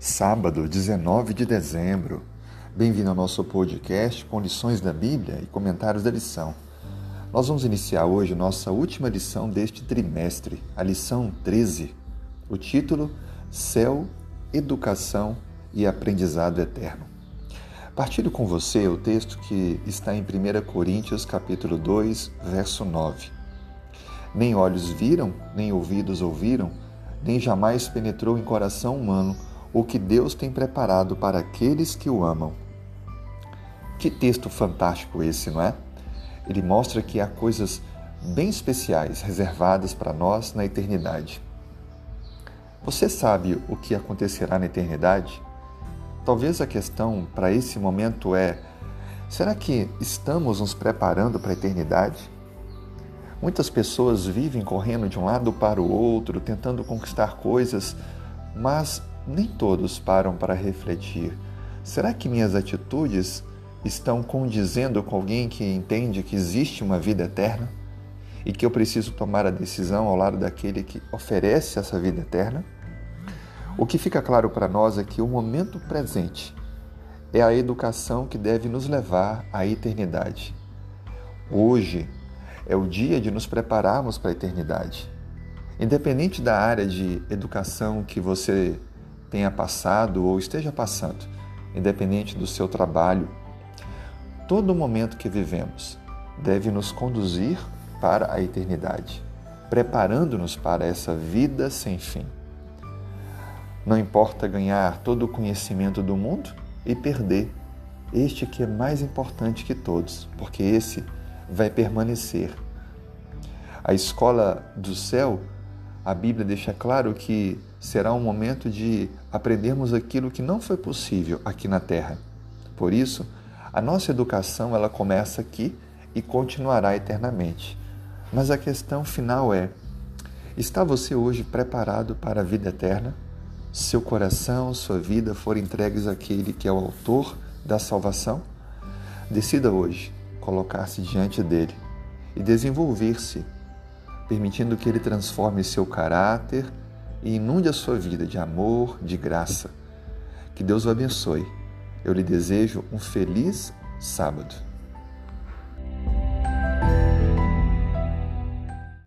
Sábado, 19 de dezembro. Bem-vindo ao nosso podcast com lições da Bíblia e comentários da lição. Nós vamos iniciar hoje nossa última lição deste trimestre, a lição 13. O título: Céu, Educação e Aprendizado Eterno. Partilho com você o texto que está em 1 Coríntios, capítulo 2, verso 9. Nem olhos viram, nem ouvidos ouviram, nem jamais penetrou em coração humano o que Deus tem preparado para aqueles que o amam. Que texto fantástico esse, não é? Ele mostra que há coisas bem especiais reservadas para nós na eternidade. Você sabe o que acontecerá na eternidade? Talvez a questão para esse momento é: será que estamos nos preparando para a eternidade? Muitas pessoas vivem correndo de um lado para o outro, tentando conquistar coisas, mas nem todos param para refletir: será que minhas atitudes estão condizendo com alguém que entende que existe uma vida eterna e que eu preciso tomar a decisão ao lado daquele que oferece essa vida eterna? O que fica claro para nós é que o momento presente é a educação que deve nos levar à eternidade. Hoje é o dia de nos prepararmos para a eternidade. Independente da área de educação que você tenha passado ou esteja passando, independente do seu trabalho, todo momento que vivemos deve nos conduzir para a eternidade, preparando-nos para essa vida sem fim. Não importa ganhar todo o conhecimento do mundo e perder este que é mais importante que todos, porque esse vai permanecer. A escola do céu a Bíblia deixa claro que será um momento de aprendermos aquilo que não foi possível aqui na terra. Por isso, a nossa educação ela começa aqui e continuará eternamente. Mas a questão final é: está você hoje preparado para a vida eterna? Seu coração, sua vida foram entregues àquele que é o autor da salvação? Decida hoje colocar-se diante dele e desenvolver-se permitindo que Ele transforme seu caráter e inunde a sua vida de amor, de graça. Que Deus o abençoe. Eu lhe desejo um feliz sábado.